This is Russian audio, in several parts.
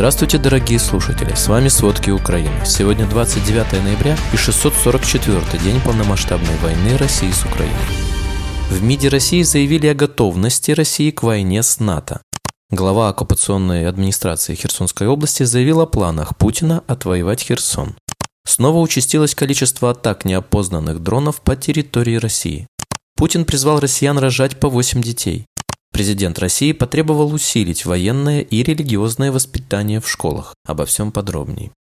Здравствуйте, дорогие слушатели! С вами «Сводки Украины». Сегодня 29 ноября и 644 день полномасштабной войны России с Украиной. В МИДе России заявили о готовности России к войне с НАТО. Глава оккупационной администрации Херсонской области заявил о планах Путина отвоевать Херсон. Снова участилось количество атак неопознанных дронов по территории России. Путин призвал россиян рожать по 8 детей. Президент России потребовал усилить военное и религиозное воспитание в школах. Обо всем подробней.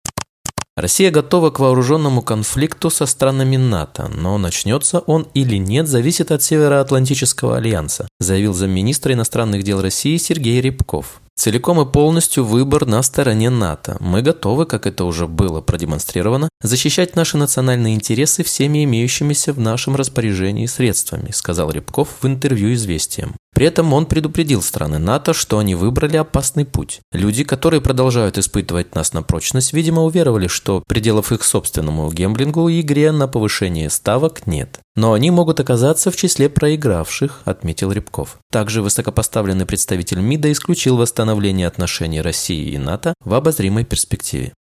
Россия готова к вооруженному конфликту со странами НАТО, но начнется он или нет, зависит от Североатлантического альянса, заявил замминистра иностранных дел России Сергей Рябков. Целиком и полностью выбор на стороне НАТО. Мы готовы, как это уже было продемонстрировано, защищать наши национальные интересы всеми имеющимися в нашем распоряжении средствами, сказал Рябков в интервью «Известиям». При этом он предупредил страны НАТО, что они выбрали опасный путь. Люди, которые продолжают испытывать нас на прочность, видимо, уверовали, что пределов их собственному гемблингу и игре на повышение ставок нет. Но они могут оказаться в числе проигравших, отметил Рябков. Также высокопоставленный представитель МИДа исключил восстановление отношений России и НАТО в обозримой перспективе.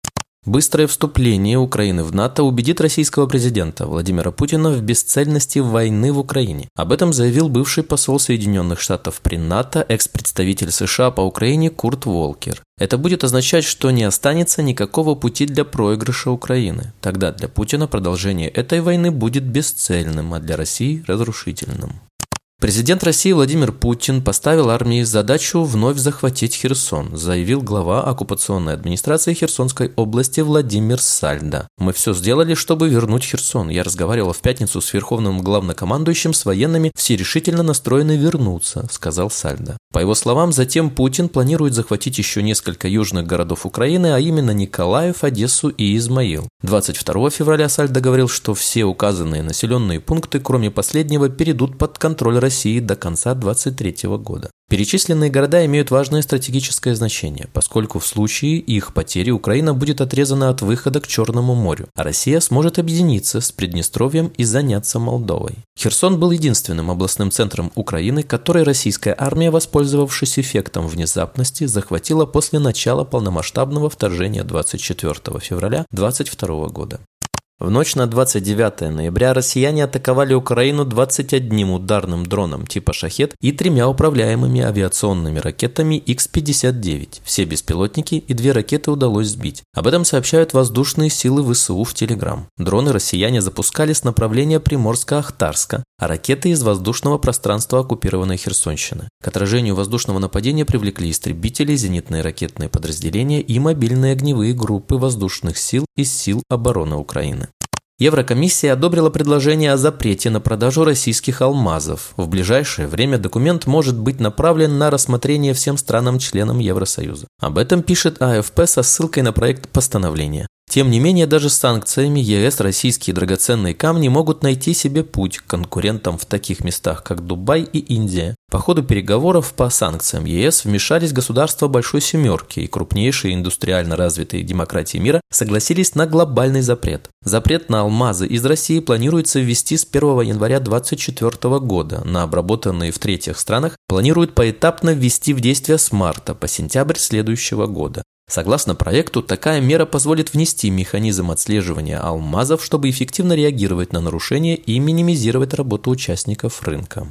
Быстрое вступление Украины в НАТО убедит российского президента Владимира Путина в бесцельности войны в Украине. Об этом заявил бывший посол Соединенных Штатов при НАТО, экс-представитель США по Украине Курт Волкер. Это будет означать, что не останется никакого пути для проигрыша Украины. Тогда для Путина продолжение этой войны будет бесцельным, а для России – разрушительным. Президент России Владимир Путин поставил армии задачу вновь захватить Херсон, заявил глава оккупационной администрации Херсонской области Владимир Сальда. «Мы все сделали, чтобы вернуть Херсон. Я разговаривал в пятницу с верховным главнокомандующим, с военными, все решительно настроены вернуться», – сказал Сальда. По его словам, затем Путин планирует захватить еще несколько южных городов Украины, а именно Николаев, Одессу и Измаил. 22 февраля Сальда говорил, что все указанные населенные пункты, кроме последнего, перейдут под контроль России до конца 2023 года. Перечисленные города имеют важное стратегическое значение, поскольку в случае их потери Украина будет отрезана от выхода к Черному морю, а Россия сможет объединиться с Приднестровьем и заняться Молдовой. Херсон был единственным областным центром Украины, который российская армия, воспользовавшись эффектом внезапности, захватила после начала полномасштабного вторжения 24 февраля 2022 года. В ночь на 29 ноября россияне атаковали Украину 21 ударным дроном типа «Шахет» и тремя управляемыми авиационными ракетами Х-59. Все беспилотники и две ракеты удалось сбить. Об этом сообщают воздушные силы ВСУ в Телеграм. Дроны россияне запускали с направления Приморска-Ахтарска, а ракеты из воздушного пространства оккупированной Херсонщины. К отражению воздушного нападения привлекли истребители, зенитные ракетные подразделения и мобильные огневые группы воздушных сил из сил обороны Украины. Еврокомиссия одобрила предложение о запрете на продажу российских алмазов. В ближайшее время документ может быть направлен на рассмотрение всем странам-членам Евросоюза. Об этом пишет АФП со ссылкой на проект постановления. Тем не менее, даже с санкциями ЕС российские драгоценные камни могут найти себе путь к конкурентам в таких местах, как Дубай и Индия. По ходу переговоров по санкциям ЕС вмешались государства Большой Семерки и крупнейшие индустриально развитые демократии мира согласились на глобальный запрет. Запрет на алмазы из России планируется ввести с 1 января 2024 года. На обработанные в третьих странах планируют поэтапно ввести в действие с марта по сентябрь следующего года. Согласно проекту, такая мера позволит внести механизм отслеживания алмазов, чтобы эффективно реагировать на нарушения и минимизировать работу участников рынка.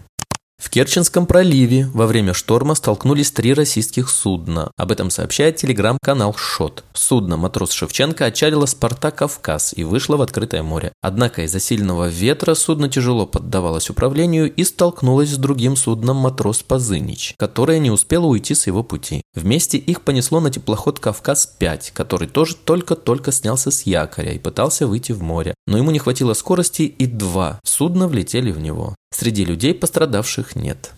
В Керченском проливе во время шторма столкнулись три российских судна. Об этом сообщает телеграм-канал «Шот». Судно «Матрос Шевченко» отчалило с порта «Кавказ» и вышло в открытое море. Однако из-за сильного ветра судно тяжело поддавалось управлению и столкнулось с другим судном «Матрос Позынич», которое не успело уйти с его пути. Вместе их понесло на теплоход «Кавказ-5», который тоже только-только снялся с якоря и пытался выйти в море. Но ему не хватило скорости, и два судна влетели в него. Среди людей пострадавших нет.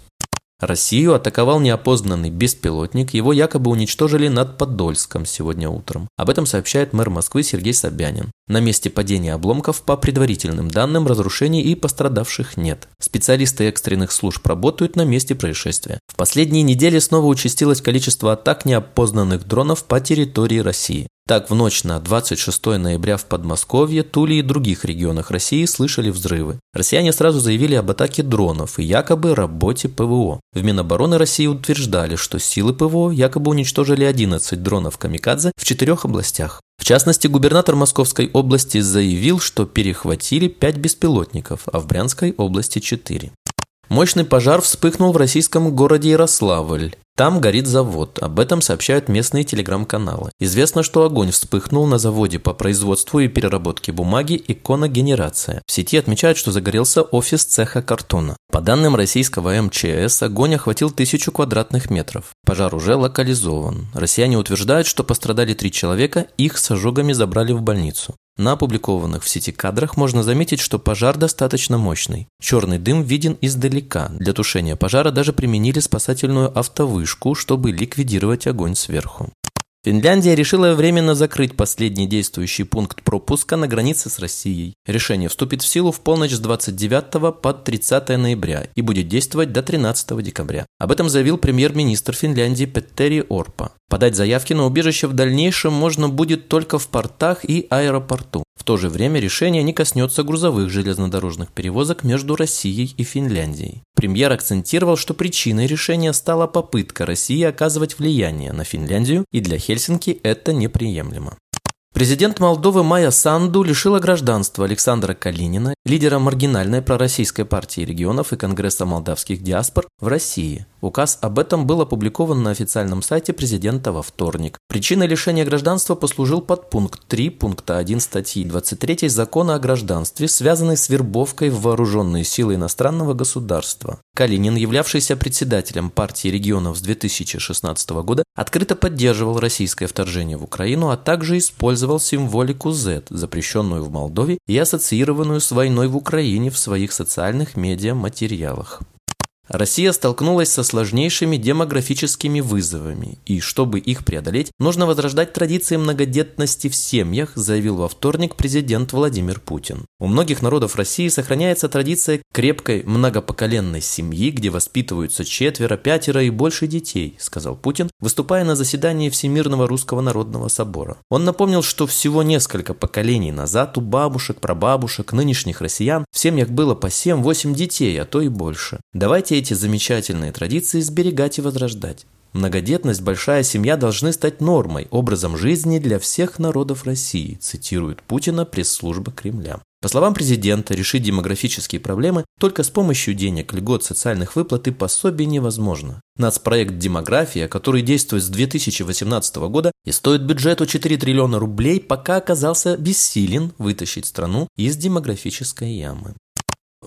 Россию атаковал неопознанный беспилотник, его якобы уничтожили над Подольском сегодня утром. Об этом сообщает мэр Москвы Сергей Собянин. На месте падения обломков, по предварительным данным, разрушений и пострадавших нет. Специалисты экстренных служб работают на месте происшествия. В последние недели снова участилось количество атак неопознанных дронов по территории России. Так, в ночь на 26 ноября в Подмосковье, Туле и других регионах России слышали взрывы. Россияне сразу заявили об атаке дронов и якобы работе ПВО. В Минобороны России утверждали, что силы ПВО якобы уничтожили 11 дронов «Камикадзе» в четырех областях. В частности, губернатор Московской области заявил, что перехватили 5 беспилотников, а в Брянской области 4. Мощный пожар вспыхнул в российском городе Ярославль. Там горит завод, об этом сообщают местные телеграм-каналы. Известно, что огонь вспыхнул на заводе по производству и переработке бумаги «Иконогенерация». В сети отмечают, что загорелся офис цеха картона. По данным российского МЧС, огонь охватил тысячу квадратных метров. Пожар уже локализован. Россияне утверждают, что пострадали три человека, их с ожогами забрали в больницу. На опубликованных в сети кадрах можно заметить, что пожар достаточно мощный. Черный дым виден издалека. Для тушения пожара даже применили спасательную автовышку, чтобы ликвидировать огонь сверху. Финляндия решила временно закрыть последний действующий пункт пропуска на границе с Россией. Решение вступит в силу в полночь с 29 по 30 ноября и будет действовать до 13 декабря. Об этом заявил премьер-министр Финляндии Петтери Орпа. Подать заявки на убежище в дальнейшем можно будет только в портах и аэропорту. В то же время решение не коснется грузовых железнодорожных перевозок между Россией и Финляндией. Премьер акцентировал, что причиной решения стала попытка России оказывать влияние на Финляндию, и для Хельсинки это неприемлемо. Президент Молдовы Майя Санду лишила гражданства Александра Калинина, лидера маргинальной пророссийской партии регионов и Конгресса молдавских диаспор в России. Указ об этом был опубликован на официальном сайте президента во вторник. Причиной лишения гражданства послужил подпункт 3 пункта 1 статьи 23 Закона о гражданстве, связанный с вербовкой в вооруженные силы иностранного государства. Калинин, являвшийся председателем партии регионов с 2016 года, открыто поддерживал российское вторжение в Украину, а также использовал символику Z, запрещенную в Молдове и ассоциированную с войной в Украине в своих социальных медиаматериалах. Россия столкнулась со сложнейшими демографическими вызовами, и чтобы их преодолеть, нужно возрождать традиции многодетности в семьях, заявил во вторник президент Владимир Путин. У многих народов России сохраняется традиция крепкой многопоколенной семьи, где воспитываются четверо, пятеро и больше детей, сказал Путин, выступая на заседании Всемирного Русского Народного Собора. Он напомнил, что всего несколько поколений назад у бабушек, прабабушек, нынешних россиян в семьях было по 7-8 детей, а то и больше. Давайте эти замечательные традиции сберегать и возрождать. Многодетность, большая семья должны стать нормой, образом жизни для всех народов России, цитирует Путина пресс-служба Кремля. По словам президента, решить демографические проблемы только с помощью денег, льгот, социальных выплат и пособий невозможно. Нацпроект «Демография», который действует с 2018 года и стоит бюджету 4 триллиона рублей, пока оказался бессилен вытащить страну из демографической ямы.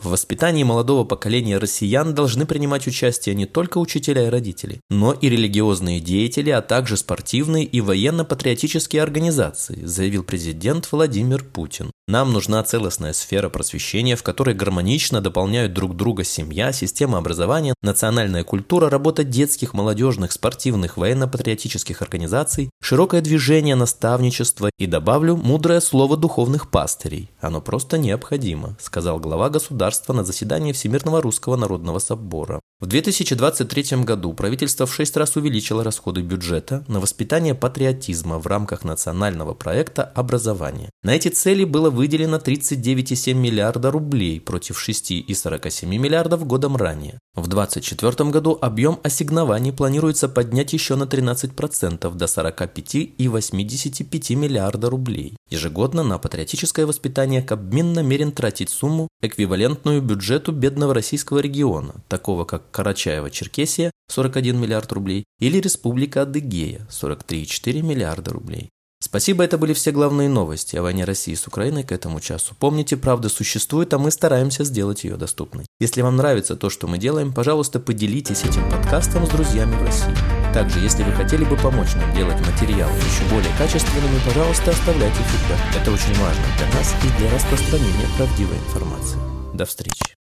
В воспитании молодого поколения россиян должны принимать участие не только учителя и родители, но и религиозные деятели, а также спортивные и военно-патриотические организации, заявил президент Владимир Путин. Нам нужна целостная сфера просвещения, в которой гармонично дополняют друг друга семья, система образования, национальная культура, работа детских, молодежных, спортивных, военно-патриотических организаций, широкое движение наставничества и, добавлю, мудрое слово духовных пастырей. Оно просто необходимо, сказал глава государства на заседании Всемирного Русского Народного Собора. В 2023 году правительство в шесть раз увеличило расходы бюджета на воспитание патриотизма в рамках национального проекта образования. На эти цели было выделено 39,7 миллиарда рублей против 6,47 миллиардов годом ранее. В 2024 году объем ассигнований планируется поднять еще на 13% до 45,85 миллиарда рублей. Ежегодно на патриотическое воспитание Кабмин намерен тратить сумму, эквивалентную бюджету бедного российского региона, такого как Карачаево-Черкесия 41 миллиард рублей или Республика Адыгея 43,4 миллиарда рублей. Спасибо, это были все главные новости о войне России с Украиной к этому часу. Помните, правда существует, а мы стараемся сделать ее доступной. Если вам нравится то, что мы делаем, пожалуйста, поделитесь этим подкастом с друзьями в России. Также, если вы хотели бы помочь нам делать материалы еще более качественными, пожалуйста, оставляйте фидбэк. Это очень важно для нас и для распространения правдивой информации. До встречи.